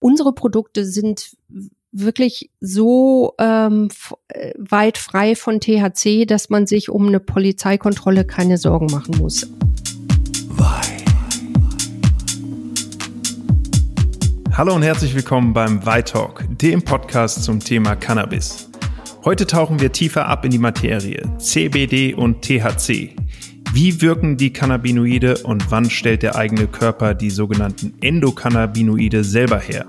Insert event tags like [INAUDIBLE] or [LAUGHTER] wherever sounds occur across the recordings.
unsere Produkte sind wirklich so ähm, äh, weit frei von THC, dass man sich um eine Polizeikontrolle keine Sorgen machen muss. Hallo und herzlich willkommen beim Talk, dem Podcast zum Thema Cannabis. Heute tauchen wir tiefer ab in die Materie CBD und THC. Wie wirken die Cannabinoide und wann stellt der eigene Körper die sogenannten Endokannabinoide selber her?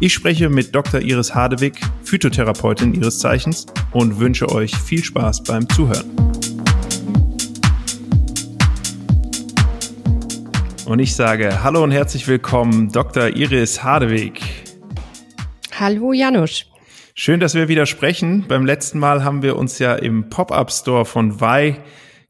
Ich spreche mit Dr. Iris Hadewig, Phytotherapeutin ihres Zeichens und wünsche euch viel Spaß beim Zuhören. Und ich sage Hallo und herzlich willkommen, Dr. Iris Hadewig. Hallo Janusz. Schön, dass wir wieder sprechen. Beim letzten Mal haben wir uns ja im Pop-up-Store von Vai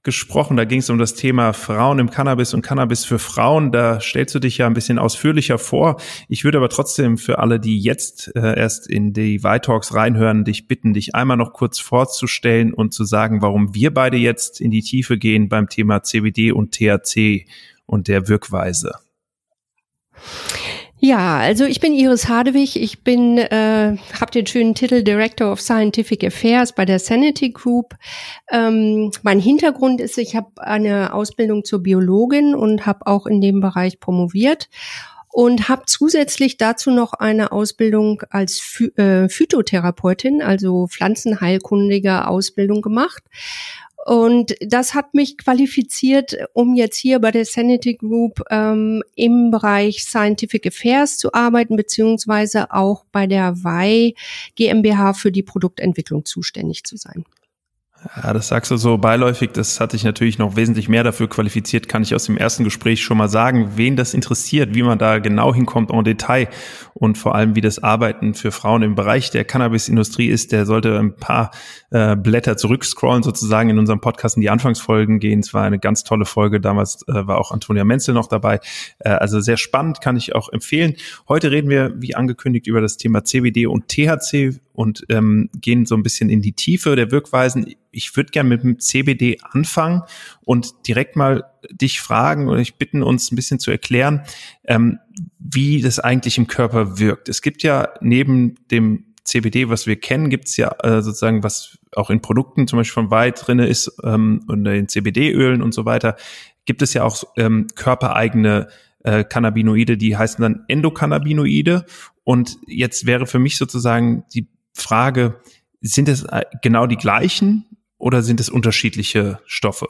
gesprochen. Da ging es um das Thema Frauen im Cannabis und Cannabis für Frauen. Da stellst du dich ja ein bisschen ausführlicher vor. Ich würde aber trotzdem für alle, die jetzt äh, erst in die Talks reinhören, dich bitten, dich einmal noch kurz vorzustellen und zu sagen, warum wir beide jetzt in die Tiefe gehen beim Thema CBD und THC und der Wirkweise. Ja, also ich bin Iris Hadewig. Ich bin, äh, habe den schönen Titel Director of Scientific Affairs bei der Sanity Group. Ähm, mein Hintergrund ist, ich habe eine Ausbildung zur Biologin und habe auch in dem Bereich promoviert und habe zusätzlich dazu noch eine Ausbildung als Phy äh, Phytotherapeutin, also pflanzenheilkundige Ausbildung gemacht und das hat mich qualifiziert, um jetzt hier bei der Sanity Group ähm, im Bereich Scientific Affairs zu arbeiten, beziehungsweise auch bei der WEI GmbH für die Produktentwicklung zuständig zu sein. Ja, das sagst du so beiläufig. Das hatte ich natürlich noch wesentlich mehr dafür qualifiziert, kann ich aus dem ersten Gespräch schon mal sagen. Wen das interessiert, wie man da genau hinkommt en Detail und vor allem, wie das Arbeiten für Frauen im Bereich der Cannabisindustrie ist, der sollte ein paar äh, Blätter zurückscrollen, sozusagen in unserem Podcast in die Anfangsfolgen gehen. Es war eine ganz tolle Folge. Damals äh, war auch Antonia Menzel noch dabei. Äh, also sehr spannend, kann ich auch empfehlen. Heute reden wir, wie angekündigt, über das Thema CBD und THC und ähm, gehen so ein bisschen in die Tiefe der Wirkweisen. Ich würde gerne mit dem CBD anfangen und direkt mal dich fragen oder ich bitten uns ein bisschen zu erklären, ähm, wie das eigentlich im Körper wirkt. Es gibt ja neben dem CBD, was wir kennen, gibt es ja äh, sozusagen, was auch in Produkten zum Beispiel von Weit drinne ist ähm, und in CBD-Ölen und so weiter, gibt es ja auch ähm, körpereigene äh, Cannabinoide, die heißen dann Endokannabinoide. Und jetzt wäre für mich sozusagen die Frage, sind es äh, genau die gleichen oder sind es unterschiedliche Stoffe?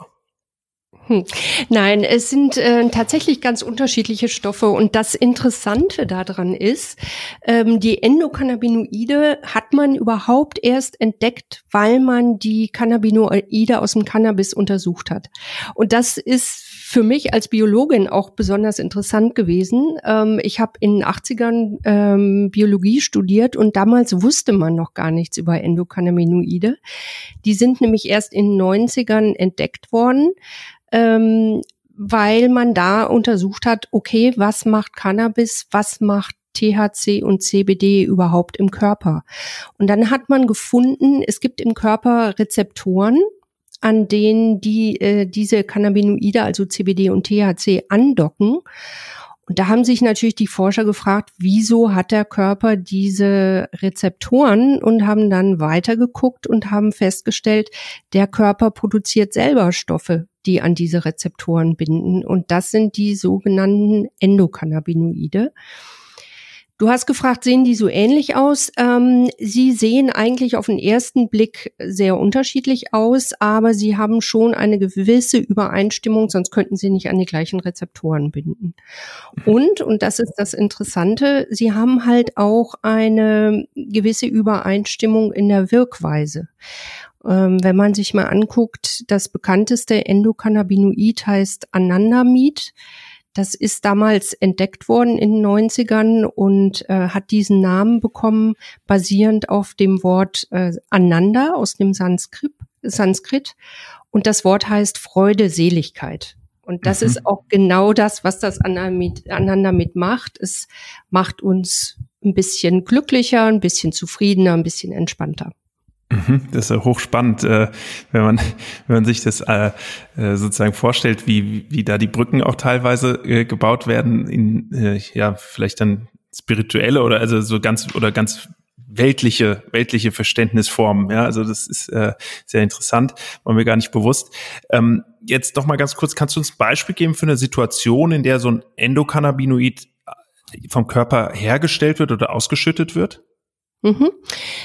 Hm. Nein, es sind äh, tatsächlich ganz unterschiedliche Stoffe und das Interessante daran ist, ähm, die Endokannabinoide hat man überhaupt erst entdeckt, weil man die Cannabinoide aus dem Cannabis untersucht hat. Und das ist für mich als Biologin auch besonders interessant gewesen. Ähm, ich habe in den 80ern ähm, Biologie studiert und damals wusste man noch gar nichts über Endokannabinoide. Die sind nämlich erst in den 90ern entdeckt worden ähm, weil man da untersucht hat, okay, was macht Cannabis, was macht THC und CBD überhaupt im Körper? Und dann hat man gefunden, es gibt im Körper Rezeptoren, an denen die äh, diese Cannabinoide, also CBD und THC, andocken. Und da haben sich natürlich die Forscher gefragt, wieso hat der Körper diese Rezeptoren und haben dann weitergeguckt und haben festgestellt, der Körper produziert selber Stoffe, die an diese Rezeptoren binden. Und das sind die sogenannten Endokannabinoide. Du hast gefragt, sehen die so ähnlich aus? Ähm, sie sehen eigentlich auf den ersten Blick sehr unterschiedlich aus, aber sie haben schon eine gewisse Übereinstimmung, sonst könnten sie nicht an die gleichen Rezeptoren binden. Und, und das ist das Interessante, sie haben halt auch eine gewisse Übereinstimmung in der Wirkweise. Ähm, wenn man sich mal anguckt, das bekannteste Endokannabinoid heißt Anandamid. Das ist damals entdeckt worden in den 90ern und äh, hat diesen Namen bekommen, basierend auf dem Wort äh, Ananda aus dem Sanskrit, Sanskrit. Und das Wort heißt Freude, Seligkeit. Und das mhm. ist auch genau das, was das Ananda mit macht. Es macht uns ein bisschen glücklicher, ein bisschen zufriedener, ein bisschen entspannter. Mhm, das ist ja hochspannend, äh, wenn man wenn man sich das äh, äh, sozusagen vorstellt, wie wie da die Brücken auch teilweise gebaut werden in ja vielleicht dann spirituelle oder also so ganz oder ganz weltliche, weltliche Verständnisformen. Ja, also das ist sehr interessant, war mir gar nicht bewusst. Ähm, jetzt noch mal ganz kurz, kannst du uns ein Beispiel geben für eine Situation, in der so ein Endokannabinoid vom Körper hergestellt wird oder ausgeschüttet wird? Mhm.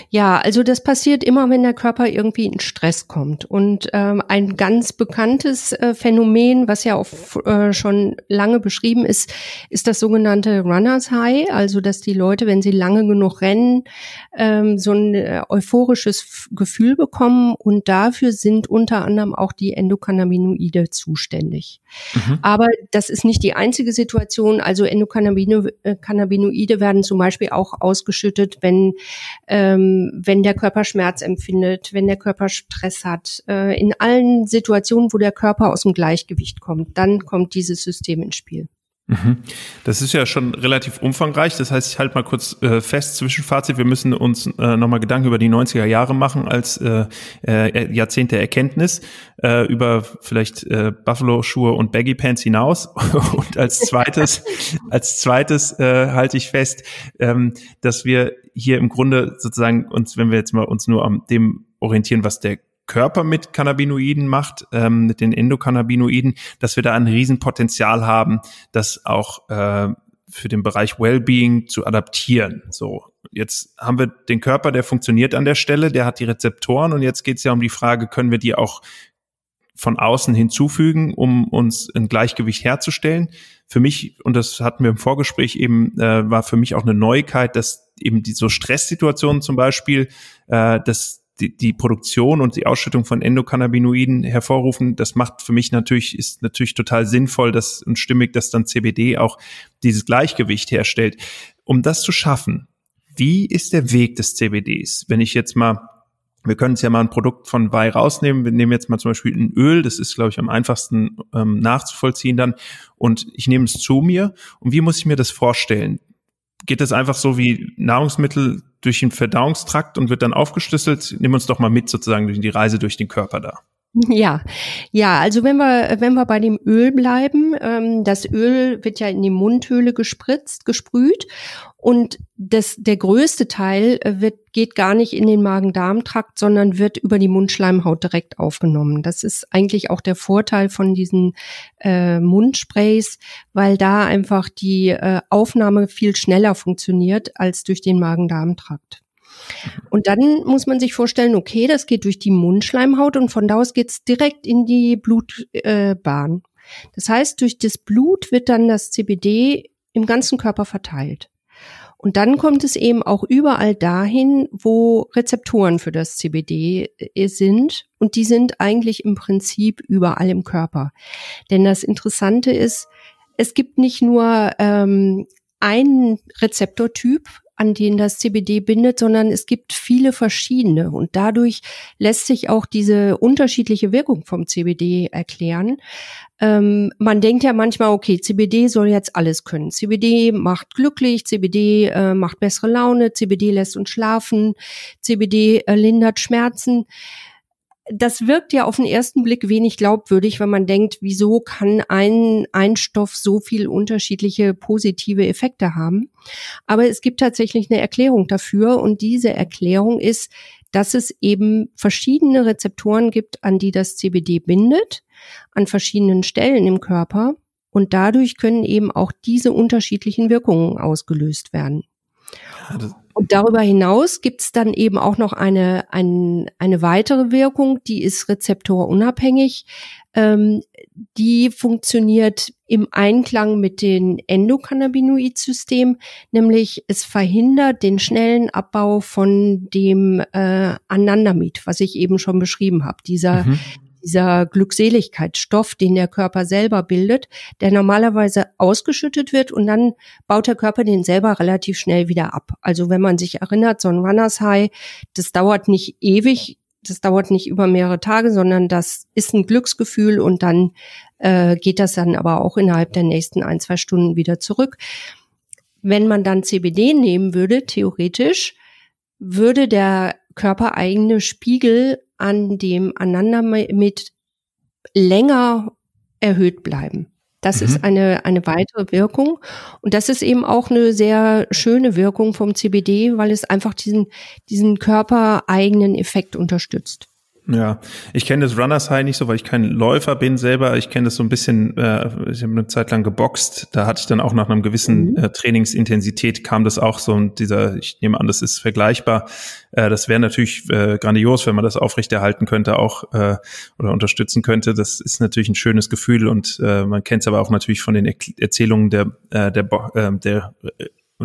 Ja, also das passiert immer, wenn der Körper irgendwie in Stress kommt. Und ähm, ein ganz bekanntes äh, Phänomen, was ja auch äh, schon lange beschrieben ist, ist das sogenannte Runners High. Also dass die Leute, wenn sie lange genug rennen, ähm, so ein äh, euphorisches Gefühl bekommen. Und dafür sind unter anderem auch die Endokannabinoide zuständig. Mhm. Aber das ist nicht die einzige Situation. Also Endokannabinoide äh, werden zum Beispiel auch ausgeschüttet, wenn ähm, wenn der Körper Schmerz empfindet, wenn der Körper Stress hat, äh, in allen Situationen, wo der Körper aus dem Gleichgewicht kommt, dann kommt dieses System ins Spiel. Mhm. Das ist ja schon relativ umfangreich. Das heißt, ich halte mal kurz äh, fest, Zwischenfazit, wir müssen uns äh, nochmal Gedanken über die 90er Jahre machen als äh, äh, Jahrzehnt der Erkenntnis, äh, über vielleicht äh, Buffalo-Schuhe und Baggy Pants hinaus. [LAUGHS] und als zweites, [LAUGHS] als zweites äh, halte ich fest, ähm, dass wir hier im Grunde sozusagen uns, wenn wir jetzt mal uns nur am dem orientieren, was der Körper mit Cannabinoiden macht, ähm, mit den Endokannabinoiden, dass wir da ein Riesenpotenzial haben, das auch äh, für den Bereich Wellbeing zu adaptieren. So, jetzt haben wir den Körper, der funktioniert an der Stelle, der hat die Rezeptoren und jetzt geht es ja um die Frage, können wir die auch von außen hinzufügen, um uns ein Gleichgewicht herzustellen. Für mich, und das hatten wir im Vorgespräch eben, äh, war für mich auch eine Neuigkeit, dass eben die so Stresssituationen zum Beispiel, äh, dass die, die Produktion und die Ausschüttung von Endokannabinoiden hervorrufen, das macht für mich natürlich, ist natürlich total sinnvoll dass, und stimmig, dass dann CBD auch dieses Gleichgewicht herstellt. Um das zu schaffen, wie ist der Weg des CBDs? Wenn ich jetzt mal wir können es ja mal ein Produkt von Wei rausnehmen. Wir nehmen jetzt mal zum Beispiel ein Öl, das ist, glaube ich, am einfachsten ähm, nachzuvollziehen dann. Und ich nehme es zu mir. Und wie muss ich mir das vorstellen? Geht das einfach so wie Nahrungsmittel durch den Verdauungstrakt und wird dann aufgeschlüsselt? Nimm uns doch mal mit sozusagen durch die Reise durch den Körper da. Ja, ja, also wenn wir, wenn wir bei dem Öl bleiben, ähm, das Öl wird ja in die Mundhöhle gespritzt, gesprüht und das, der größte Teil äh, wird, geht gar nicht in den Magen-Darm-Trakt, sondern wird über die Mundschleimhaut direkt aufgenommen. Das ist eigentlich auch der Vorteil von diesen äh, Mundsprays, weil da einfach die äh, Aufnahme viel schneller funktioniert als durch den Magen-Darm-Trakt. Und dann muss man sich vorstellen, okay, das geht durch die Mundschleimhaut und von da aus geht's direkt in die Blutbahn. Äh, das heißt, durch das Blut wird dann das CBD im ganzen Körper verteilt. Und dann kommt es eben auch überall dahin, wo Rezeptoren für das CBD äh, sind. Und die sind eigentlich im Prinzip überall im Körper. Denn das Interessante ist, es gibt nicht nur ähm, einen Rezeptortyp, an denen das CBD bindet, sondern es gibt viele verschiedene. Und dadurch lässt sich auch diese unterschiedliche Wirkung vom CBD erklären. Ähm, man denkt ja manchmal, okay, CBD soll jetzt alles können. CBD macht glücklich, CBD äh, macht bessere Laune, CBD lässt uns schlafen, CBD äh, lindert Schmerzen das wirkt ja auf den ersten Blick wenig glaubwürdig, wenn man denkt, wieso kann ein, ein Stoff so viel unterschiedliche positive Effekte haben. Aber es gibt tatsächlich eine Erklärung dafür und diese Erklärung ist, dass es eben verschiedene Rezeptoren gibt, an die das CBD bindet, an verschiedenen Stellen im Körper und dadurch können eben auch diese unterschiedlichen Wirkungen ausgelöst werden. Und darüber hinaus gibt es dann eben auch noch eine, ein, eine weitere Wirkung, die ist rezeptorunabhängig. Ähm, die funktioniert im Einklang mit dem Endokannabinoid-System, nämlich es verhindert den schnellen Abbau von dem äh, Anandamid, was ich eben schon beschrieben habe. Dieser mhm dieser Glückseligkeitsstoff, den der Körper selber bildet, der normalerweise ausgeschüttet wird und dann baut der Körper den selber relativ schnell wieder ab. Also wenn man sich erinnert, so ein Runners High, das dauert nicht ewig, das dauert nicht über mehrere Tage, sondern das ist ein Glücksgefühl und dann äh, geht das dann aber auch innerhalb der nächsten ein, zwei Stunden wieder zurück. Wenn man dann CBD nehmen würde, theoretisch, würde der körpereigene Spiegel an dem Anandamid länger erhöht bleiben. Das mhm. ist eine, eine weitere Wirkung. Und das ist eben auch eine sehr schöne Wirkung vom CBD, weil es einfach diesen, diesen körpereigenen Effekt unterstützt. Ja, ich kenne das Runners High nicht so, weil ich kein Läufer bin selber. Ich kenne das so ein bisschen, äh, ich habe eine Zeit lang geboxt. Da hatte ich dann auch nach einem gewissen mhm. äh, Trainingsintensität kam das auch so und dieser, ich nehme an, das ist vergleichbar. Äh, das wäre natürlich äh, grandios, wenn man das aufrechterhalten könnte auch äh, oder unterstützen könnte. Das ist natürlich ein schönes Gefühl und äh, man kennt es aber auch natürlich von den er Erzählungen der, äh, der, äh, der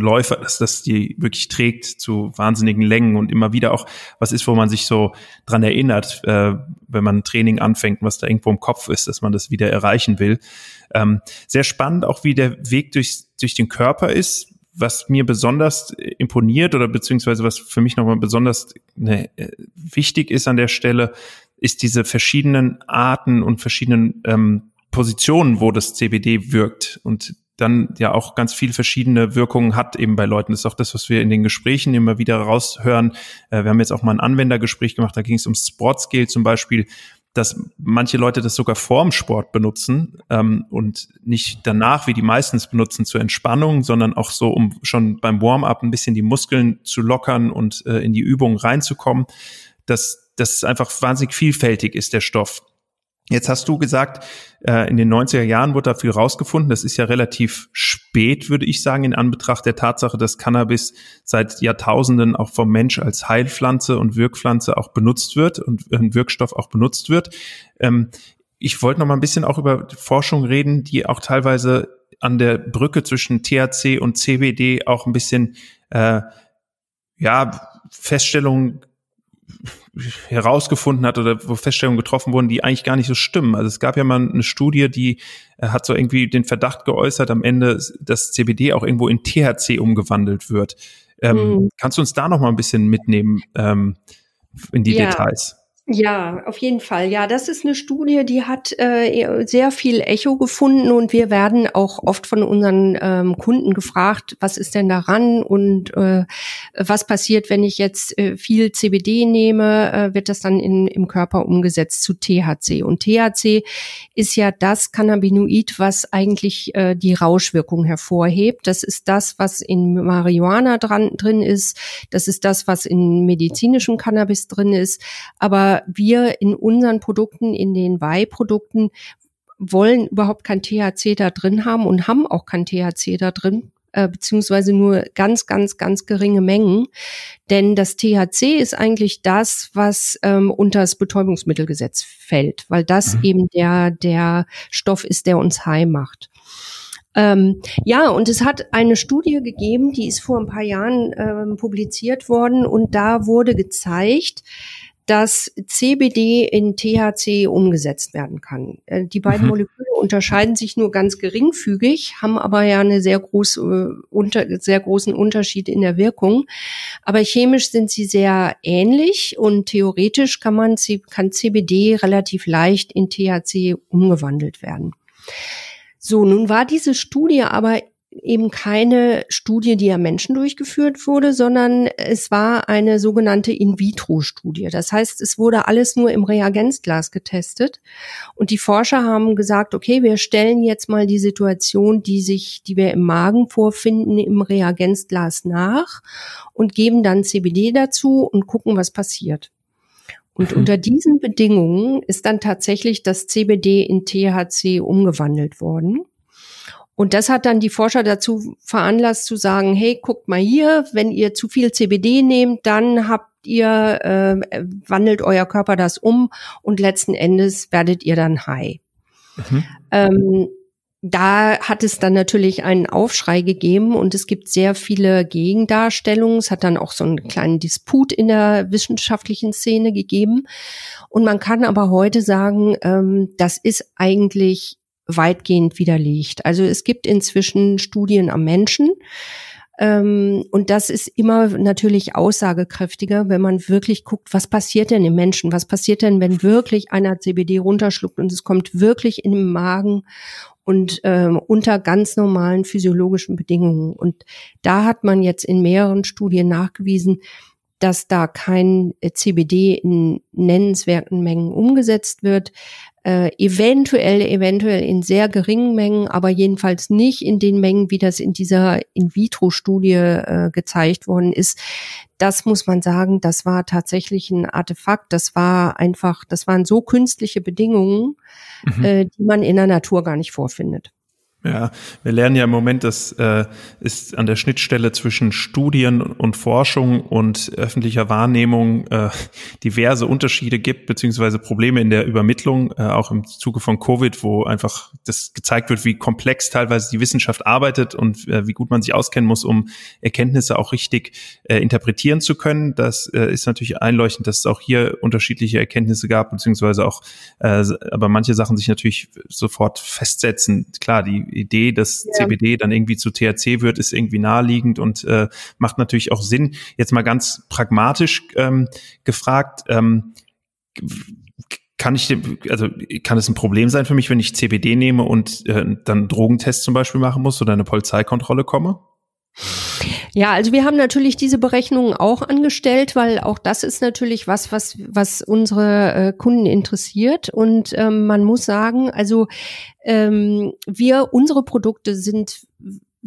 Läufer, dass das die wirklich trägt zu wahnsinnigen Längen und immer wieder auch was ist, wo man sich so dran erinnert, äh, wenn man ein Training anfängt, was da irgendwo im Kopf ist, dass man das wieder erreichen will. Ähm, sehr spannend auch, wie der Weg durch, durch den Körper ist. Was mir besonders imponiert oder beziehungsweise was für mich nochmal besonders ne, wichtig ist an der Stelle, ist diese verschiedenen Arten und verschiedenen ähm, Positionen, wo das CBD wirkt. Und dann ja auch ganz viel verschiedene Wirkungen hat eben bei Leuten. Das ist auch das, was wir in den Gesprächen immer wieder raushören. Äh, wir haben jetzt auch mal ein Anwendergespräch gemacht, da ging es um Sportscale zum Beispiel, dass manche Leute das sogar vorm Sport benutzen ähm, und nicht danach, wie die meistens benutzen, zur Entspannung, sondern auch so, um schon beim Warm-up ein bisschen die Muskeln zu lockern und äh, in die Übung reinzukommen. Dass das einfach wahnsinnig vielfältig ist, der Stoff. Jetzt hast du gesagt, äh, in den 90er Jahren wurde da viel rausgefunden. Das ist ja relativ spät, würde ich sagen, in Anbetracht der Tatsache, dass Cannabis seit Jahrtausenden auch vom Mensch als Heilpflanze und Wirkpflanze auch benutzt wird und ein Wirkstoff auch benutzt wird. Ähm, ich wollte noch mal ein bisschen auch über Forschung reden, die auch teilweise an der Brücke zwischen THC und CBD auch ein bisschen äh, ja Feststellungen herausgefunden hat oder wo Feststellungen getroffen wurden, die eigentlich gar nicht so stimmen. Also es gab ja mal eine Studie, die äh, hat so irgendwie den Verdacht geäußert, am Ende, dass CBD auch irgendwo in THC umgewandelt wird. Ähm, hm. Kannst du uns da noch mal ein bisschen mitnehmen ähm, in die ja. Details? Ja, auf jeden Fall. Ja, das ist eine Studie, die hat äh, sehr viel Echo gefunden und wir werden auch oft von unseren ähm, Kunden gefragt, was ist denn daran und äh, was passiert, wenn ich jetzt äh, viel CBD nehme, äh, wird das dann in, im Körper umgesetzt zu THC. Und THC ist ja das Cannabinoid, was eigentlich äh, die Rauschwirkung hervorhebt. Das ist das, was in Marihuana dran, drin ist. Das ist das, was in medizinischem Cannabis drin ist. Aber wir in unseren Produkten, in den Weihprodukten, wollen überhaupt kein THC da drin haben und haben auch kein THC da drin, äh, beziehungsweise nur ganz, ganz, ganz geringe Mengen. Denn das THC ist eigentlich das, was ähm, unter das Betäubungsmittelgesetz fällt, weil das mhm. eben der, der Stoff ist, der uns high macht. Ähm, ja, und es hat eine Studie gegeben, die ist vor ein paar Jahren ähm, publiziert worden und da wurde gezeigt, dass CBD in THC umgesetzt werden kann. Äh, die beiden mhm. Moleküle unterscheiden sich nur ganz geringfügig, haben aber ja eine sehr große, äh, unter, sehr großen Unterschied in der Wirkung. Aber chemisch sind sie sehr ähnlich und theoretisch kann man, kann CBD relativ leicht in THC umgewandelt werden. So, nun war diese Studie aber eben keine Studie, die am Menschen durchgeführt wurde, sondern es war eine sogenannte In-vitro-Studie. Das heißt, es wurde alles nur im Reagenzglas getestet. Und die Forscher haben gesagt, okay, wir stellen jetzt mal die Situation, die sich, die wir im Magen vorfinden, im Reagenzglas nach und geben dann CBD dazu und gucken, was passiert. Und mhm. unter diesen Bedingungen ist dann tatsächlich das CBD in THC umgewandelt worden. Und das hat dann die Forscher dazu veranlasst zu sagen, hey, guckt mal hier, wenn ihr zu viel CBD nehmt, dann habt ihr, äh, wandelt euer Körper das um und letzten Endes werdet ihr dann high. Mhm. Ähm, da hat es dann natürlich einen Aufschrei gegeben und es gibt sehr viele Gegendarstellungen. Es hat dann auch so einen kleinen Disput in der wissenschaftlichen Szene gegeben. Und man kann aber heute sagen, ähm, das ist eigentlich weitgehend widerlegt. Also es gibt inzwischen Studien am Menschen. Ähm, und das ist immer natürlich aussagekräftiger, wenn man wirklich guckt, was passiert denn im Menschen? Was passiert denn, wenn wirklich einer CBD runterschluckt und es kommt wirklich in den Magen und ähm, unter ganz normalen physiologischen Bedingungen. Und da hat man jetzt in mehreren Studien nachgewiesen, dass da kein CBD in nennenswerten Mengen umgesetzt wird. Äh, eventuell, eventuell in sehr geringen Mengen, aber jedenfalls nicht in den Mengen, wie das in dieser In-vitro-Studie äh, gezeigt worden ist. Das muss man sagen, das war tatsächlich ein Artefakt. Das war einfach, das waren so künstliche Bedingungen, mhm. äh, die man in der Natur gar nicht vorfindet. Ja, wir lernen ja im Moment, dass äh, es an der Schnittstelle zwischen Studien und Forschung und öffentlicher Wahrnehmung äh, diverse Unterschiede gibt, beziehungsweise Probleme in der Übermittlung, äh, auch im Zuge von Covid, wo einfach das gezeigt wird, wie komplex teilweise die Wissenschaft arbeitet und äh, wie gut man sich auskennen muss, um Erkenntnisse auch richtig äh, interpretieren zu können. Das äh, ist natürlich einleuchtend, dass es auch hier unterschiedliche Erkenntnisse gab, beziehungsweise auch, äh, aber manche Sachen sich natürlich sofort festsetzen. Klar, die Idee, dass ja. CBD dann irgendwie zu THC wird, ist irgendwie naheliegend und äh, macht natürlich auch Sinn. Jetzt mal ganz pragmatisch ähm, gefragt, ähm, kann ich, also kann es ein Problem sein für mich, wenn ich CBD nehme und äh, dann Drogentest zum Beispiel machen muss oder eine Polizeikontrolle komme? Ja, also wir haben natürlich diese Berechnungen auch angestellt, weil auch das ist natürlich was, was, was unsere äh, Kunden interessiert. Und ähm, man muss sagen, also ähm, wir, unsere Produkte sind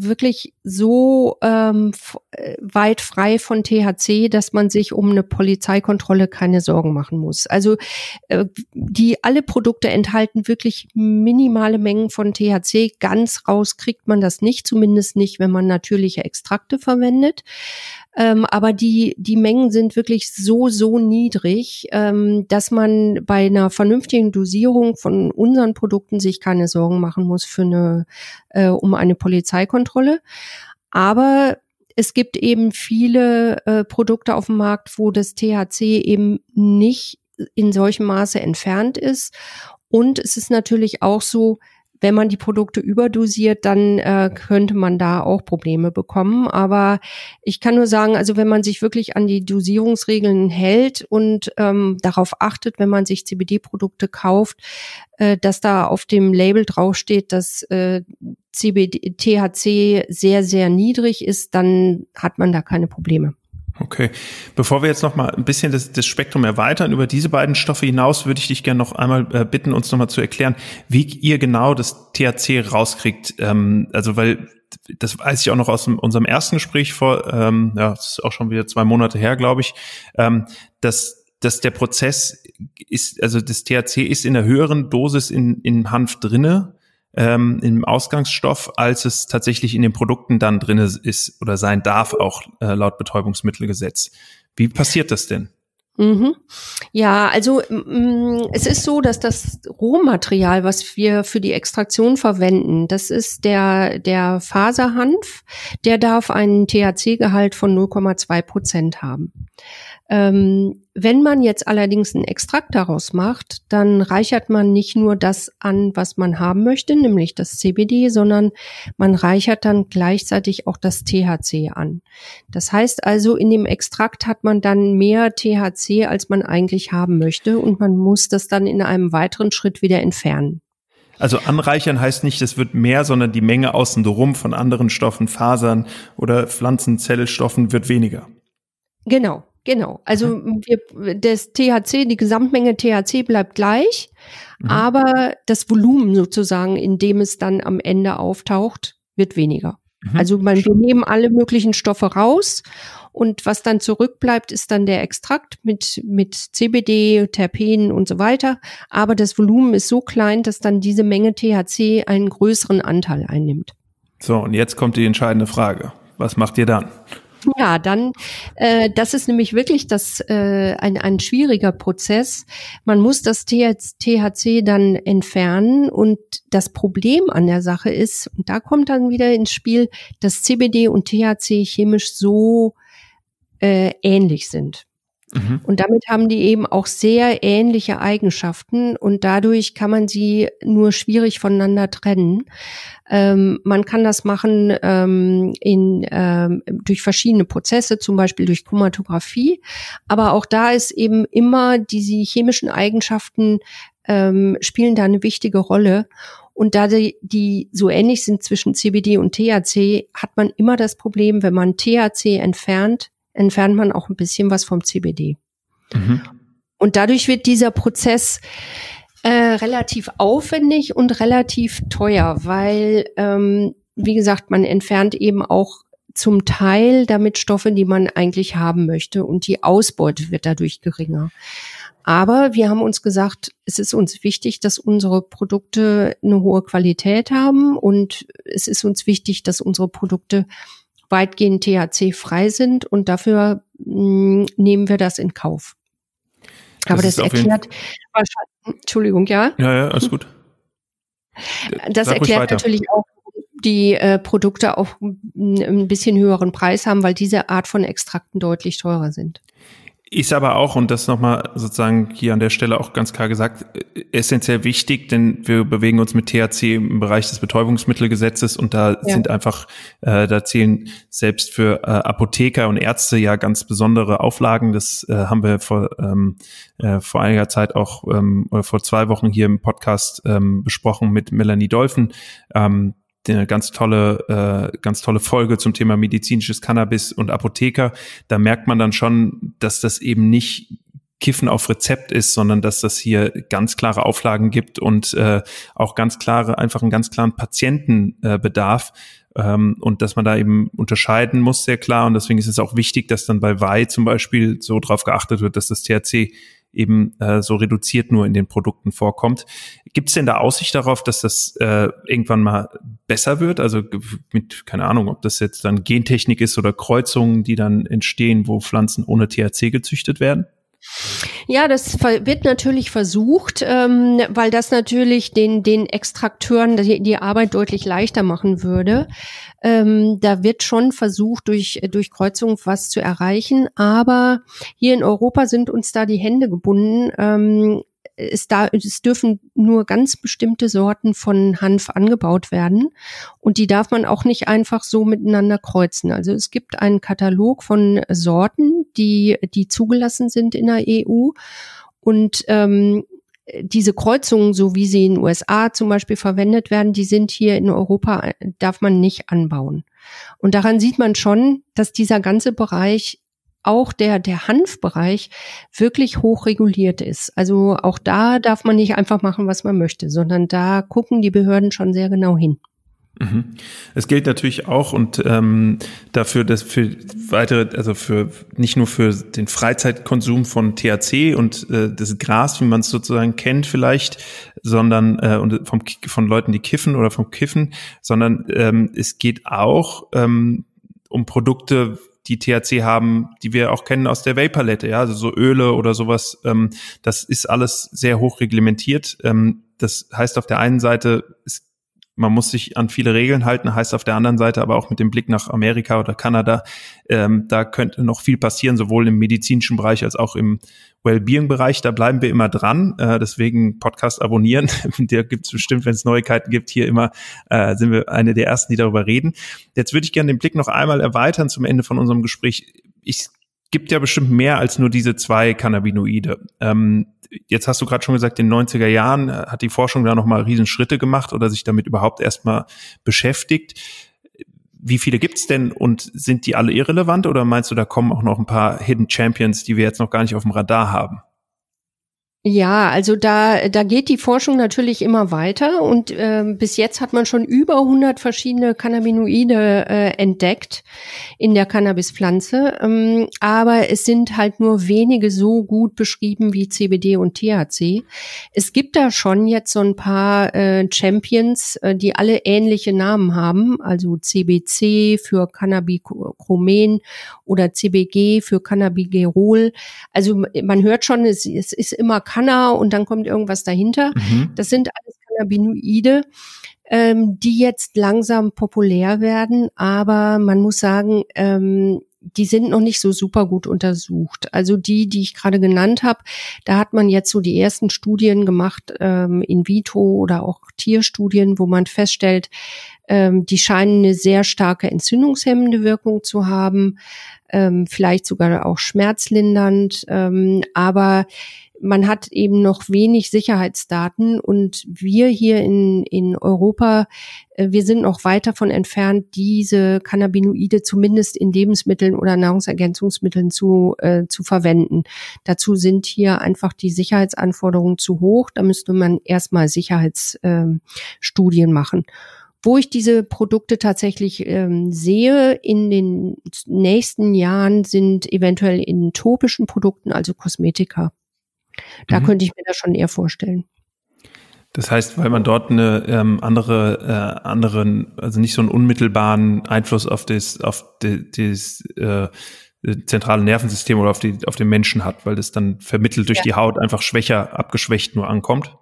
wirklich so ähm, äh, weit frei von THC, dass man sich um eine Polizeikontrolle keine Sorgen machen muss. Also äh, die alle Produkte enthalten wirklich minimale Mengen von THC. Ganz raus kriegt man das nicht, zumindest nicht, wenn man natürliche Extrakte verwendet. Ähm, aber die, die Mengen sind wirklich so, so niedrig, ähm, dass man bei einer vernünftigen Dosierung von unseren Produkten sich keine Sorgen machen muss für eine, äh, um eine Polizeikontrolle. Aber es gibt eben viele äh, Produkte auf dem Markt, wo das THC eben nicht in solchem Maße entfernt ist. Und es ist natürlich auch so, wenn man die Produkte überdosiert, dann äh, könnte man da auch Probleme bekommen. Aber ich kann nur sagen, also wenn man sich wirklich an die Dosierungsregeln hält und ähm, darauf achtet, wenn man sich CBD-Produkte kauft, äh, dass da auf dem Label draufsteht, dass äh, CBD, THC sehr, sehr niedrig ist, dann hat man da keine Probleme. Okay. Bevor wir jetzt noch mal ein bisschen das, das Spektrum erweitern über diese beiden Stoffe hinaus, würde ich dich gerne noch einmal äh, bitten, uns noch mal zu erklären, wie ihr genau das THC rauskriegt. Ähm, also weil das weiß ich auch noch aus dem, unserem ersten Gespräch vor, ähm, ja, das ist auch schon wieder zwei Monate her, glaube ich, ähm, dass dass der Prozess ist, also das THC ist in der höheren Dosis in, in Hanf drinne ähm, im Ausgangsstoff, als es tatsächlich in den Produkten dann drin ist oder sein darf, auch äh, laut Betäubungsmittelgesetz. Wie passiert das denn? Mhm. Ja, also mm, es ist so, dass das Rohmaterial, was wir für die Extraktion verwenden, das ist der, der Faserhanf, der darf einen THC-Gehalt von 0,2 Prozent haben. Ähm, wenn man jetzt allerdings einen Extrakt daraus macht, dann reichert man nicht nur das an, was man haben möchte, nämlich das CBD, sondern man reichert dann gleichzeitig auch das THC an. Das heißt also, in dem Extrakt hat man dann mehr THC, als man eigentlich haben möchte und man muss das dann in einem weiteren Schritt wieder entfernen. Also anreichern heißt nicht, es wird mehr, sondern die Menge außen drum von anderen Stoffen, Fasern oder Pflanzenzellstoffen wird weniger. Genau, Genau. Also mhm. wir, das THC, die Gesamtmenge THC bleibt gleich, mhm. aber das Volumen sozusagen, in dem es dann am Ende auftaucht, wird weniger. Mhm. Also man, wir nehmen alle möglichen Stoffe raus und was dann zurückbleibt, ist dann der Extrakt mit, mit CBD, Terpenen und so weiter. Aber das Volumen ist so klein, dass dann diese Menge THC einen größeren Anteil einnimmt. So, und jetzt kommt die entscheidende Frage. Was macht ihr dann? Ja, dann, äh, das ist nämlich wirklich das äh, ein, ein schwieriger Prozess. Man muss das THC dann entfernen und das Problem an der Sache ist, und da kommt dann wieder ins Spiel, dass CBD und THC chemisch so äh, ähnlich sind. Mhm. Und damit haben die eben auch sehr ähnliche Eigenschaften und dadurch kann man sie nur schwierig voneinander trennen. Ähm, man kann das machen ähm, in, ähm, durch verschiedene Prozesse, zum Beispiel durch Chromatographie. Aber auch da ist eben immer diese chemischen Eigenschaften ähm, spielen da eine wichtige Rolle. Und da die, die so ähnlich sind zwischen CBD und THC, hat man immer das Problem, wenn man THC entfernt, entfernt man auch ein bisschen was vom CBD. Mhm. Und dadurch wird dieser Prozess Äh, relativ aufwendig und relativ teuer, weil, ähm, wie gesagt, man entfernt eben auch zum Teil damit Stoffe, die man eigentlich haben möchte und die Ausbeute wird dadurch geringer. Aber wir haben uns gesagt, es ist uns wichtig, dass unsere Produkte eine hohe Qualität haben und es ist uns wichtig, dass unsere Produkte weitgehend THC-frei sind und dafür mh, mm, nehmen wir das in Kauf. Aber das, das erklärt wahrscheinlich, Entschuldigung, ja? Ja, ja, alles gut. Das Sag erklärt natürlich auch, die äh, Produkte auch ein bisschen höheren Preis haben, weil diese Art von Extrakten deutlich teurer sind. Ist aber auch, und das nochmal sozusagen hier an der Stelle auch ganz klar gesagt, essentiell wichtig, denn wir bewegen uns mit THC im Bereich des Betäubungsmittelgesetzes und da ja. sind einfach, äh, da zählen selbst für äh, Apotheker und Ärzte ja ganz besondere Auflagen. Das äh, haben wir vor, ähm, äh, vor einiger Zeit auch ähm, oder vor zwei Wochen hier im Podcast ähm, besprochen mit Melanie Dolphin. Ähm, eine ganz tolle, äh, ganz tolle Folge zum Thema medizinisches Cannabis und Apotheker. Da merkt man dann schon, dass das eben nicht Kiffen auf Rezept ist, sondern dass das hier ganz klare Auflagen gibt und äh, auch ganz klare, einfach einen ganz klaren Patientenbedarf äh, ähm, und dass man da eben unterscheiden muss, sehr klar. Und deswegen ist es auch wichtig, dass dann bei Wei zum Beispiel so drauf geachtet wird, dass das THC eben äh, so reduziert nur in den Produkten vorkommt. Gibt es denn da Aussicht darauf, dass das äh, irgendwann mal besser wird? Also mit, keine Ahnung, ob das jetzt dann Gentechnik ist oder Kreuzungen, die dann entstehen, wo Pflanzen ohne THC gezüchtet werden? Ja, das wird natürlich versucht, ähm, weil das natürlich den, den Extrakteuren die, Arbeit deutlich leichter machen würde. Ähm, da wird schon versucht, durch, durch Kreuzung was zu erreichen. Aber hier in Europa sind uns da die Hände gebunden. Ähm, es, da, es dürfen nur ganz bestimmte Sorten von Hanf angebaut werden und die darf man auch nicht einfach so miteinander kreuzen. Also es gibt einen Katalog von Sorten, die, die zugelassen sind in der EU und ähm, diese Kreuzungen, so wie sie in den USA zum Beispiel verwendet werden, die sind hier in Europa, darf man nicht anbauen. Und daran sieht man schon, dass dieser ganze Bereich auch der, der Hanfbereich wirklich hoch reguliert ist. Also auch da darf man nicht einfach machen, was man möchte, sondern da gucken die Behörden schon sehr genau hin. Mhm. Es gilt natürlich auch und ähm, dafür, dass für weitere, also für nicht nur für den Freizeitkonsum von THC und äh, das Gras, wie man es sozusagen kennt vielleicht, sondern äh, und vom, von Leuten, die kiffen oder vom Kiffen, sondern ähm, es geht auch ähm, um Produkte, die THC haben, die wir auch kennen aus der Vaporlette, ja, also so Öle oder sowas. Ähm, das ist alles sehr hoch reglementiert. Ähm, das heißt auf der einen Seite, es man muss sich an viele Regeln halten, heißt auf der anderen Seite aber auch mit dem Blick nach Amerika oder Kanada, ähm, da könnte noch viel passieren, sowohl im medizinischen Bereich als auch im Wellbeing-Bereich. Da bleiben wir immer dran. Äh, deswegen Podcast abonnieren. [LAUGHS] Der gibt es bestimmt, wenn es Neuigkeiten gibt, hier immer äh, sind wir eine der ersten, die darüber reden. Jetzt würde ich gerne den Blick noch einmal erweitern zum Ende von unserem Gespräch. Ich gibt ja bestimmt mehr als nur diese zwei Cannabinoide. Ähm, jetzt hast du gerade schon gesagt, in den 90er Jahren äh, hat die Forschung da nochmal Riesenschritte gemacht oder sich damit überhaupt erstmal beschäftigt. Wie viele gibt's denn und sind die alle irrelevant oder meinst du, da kommen auch noch ein paar Hidden Champions, die wir jetzt noch gar nicht auf dem Radar haben? Ja, also da, da geht die Forschung natürlich immer weiter und äh, bis jetzt hat man schon über 100 verschiedene Cannabinoide äh, entdeckt in der Cannabispflanze, ähm, aber es sind halt nur wenige so gut beschrieben wie CBD und THC. Es gibt da schon jetzt so ein paar äh, Champions, äh, die alle ähnliche Namen haben, also CBC für Cannabichromen oder CBG für Cannabigerol. Also man hört schon, es, es ist immer Canna und dann kommt irgendwas dahinter. Mhm. Das sind alles Cannabinoide, ähm, die jetzt langsam populär werden, aber man muss sagen, ähm, die sind noch nicht so super gut untersucht. Also die, die ich gerade genannt habe, da hat man jetzt so die ersten Studien gemacht, ähm, in vitro oder auch Tierstudien, wo man feststellt, ähm, die scheinen eine sehr starke entzündungshemmende Wirkung zu haben, ähm, vielleicht sogar auch schmerzlindernd. Ähm, aber man hat eben noch wenig Sicherheitsdaten und wir hier in, in Europa, äh, wir sind noch weit davon entfernt, diese Cannabinoide zumindest in Lebensmitteln oder Nahrungsergänzungsmitteln zu, äh, zu verwenden. Dazu sind hier einfach die Sicherheitsanforderungen zu hoch. Da müsste man erstmal Sicherheitsstudien äh, machen. Wo ich diese Produkte tatsächlich ähm, sehe in den nächsten Jahren sind eventuell in topischen Produkten, also Kosmetika. Da mhm. könnte ich mir das schon eher vorstellen. Das heißt, weil man dort eine ähm, andere, äh, anderen, also nicht so einen unmittelbaren Einfluss auf das, auf das äh, zentrale Nervensystem oder auf die, auf den Menschen hat, weil das dann vermittelt durch ja. die Haut einfach schwächer, abgeschwächt nur ankommt.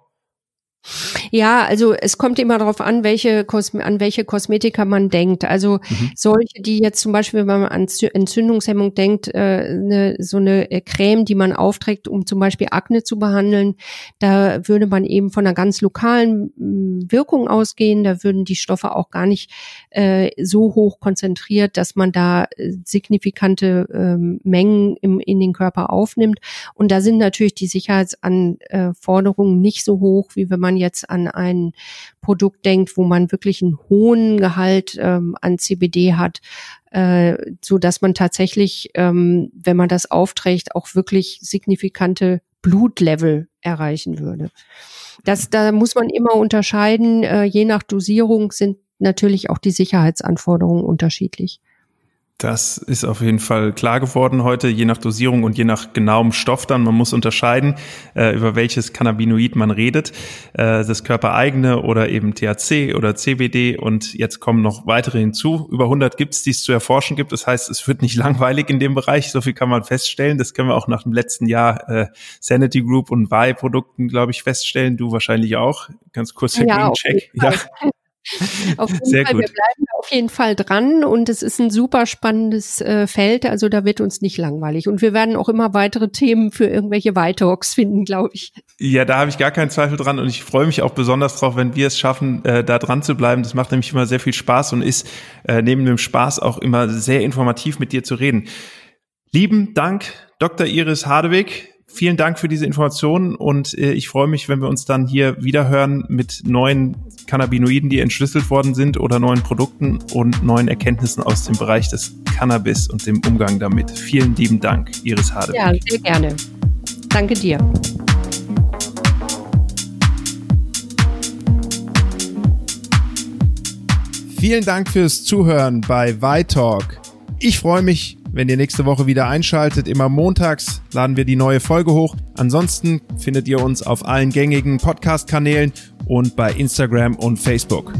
Ja, also es kommt immer darauf an, welche Kosme an welche Kosmetika man denkt. Also mhm. solche, die jetzt zum Beispiel, wenn man an Entzündungshemmung denkt, äh, ne, so eine äh, Creme, die man aufträgt, um zum Beispiel Akne zu behandeln, da würde man eben von einer ganz lokalen mm, Wirkung ausgehen. Da würden die Stoffe auch gar nicht äh, so hoch konzentriert, dass man da äh, signifikante äh, Mengen im, in den Körper aufnimmt. Und da sind natürlich die Sicherheitsanforderungen nicht so hoch, wie wenn man jetzt an ein Produkt denkt, wo man wirklich einen hohen Gehalt ähm, an CBD hat, äh, so dass man tatsächlich, ähm, wenn man das aufträgt, auch wirklich signifikante Blutlevel erreichen würde. Das, da muss man immer unterscheiden. Äh, je nach Dosierung sind natürlich auch die Sicherheitsanforderungen unterschiedlich. Das ist auf jeden Fall klar geworden heute, je nach Dosierung und je nach genauem Stoff dann. Man muss unterscheiden, äh, über welches Cannabinoid man redet. Äh, das körpereigene oder eben THC oder CBD und jetzt kommen noch weitere hinzu. Über 100 gibt es, die es zu erforschen gibt. Das heißt, es wird nicht [LAUGHS] langweilig in dem Bereich. So viel kann man feststellen. Das können wir auch nach dem letzten Jahr äh, Sanity Group und Y-Produkten, glaube ich, feststellen. Du wahrscheinlich auch. Ganz kurz der ja, Green Check. Ja. [LAUGHS] Auf jeden Sehr Fall, gut. wir bleiben auf jeden Fall dran und es ist ein super spannendes äh, Feld, also da wird uns nicht langweilig und wir werden auch immer weitere Themen für irgendwelche White finden, glaube ich. Ja, da habe ich gar keinen Zweifel dran und ich freue mich auch besonders drauf, wenn wir es schaffen, äh, da dran zu bleiben. Das macht nämlich immer sehr viel Spaß und ist äh, neben dem Spaß auch immer sehr informativ mit dir zu reden. Lieben Dank, Dr. Iris Hardewig vielen Dank für diese Informationen und äh, ich freue mich, wenn wir uns dann hier wiederhören mit neuen Cannabinoiden, die entschlüsselt worden sind oder neuen Produkten und neuen Erkenntnissen aus dem Bereich des Cannabis und dem Umgang damit. Vielen lieben Dank, Iris Hade. Ja, sehr gerne. Danke dir. Vielen Dank fürs Zuhören bei Vitalk. Ich freue mich, wenn ihr nächste Woche wieder einschaltet. Immer montags laden wir die neue Folge hoch. Ansonsten findet ihr uns auf allen gängigen Podcast-Kanälen und bei Instagram und Facebook.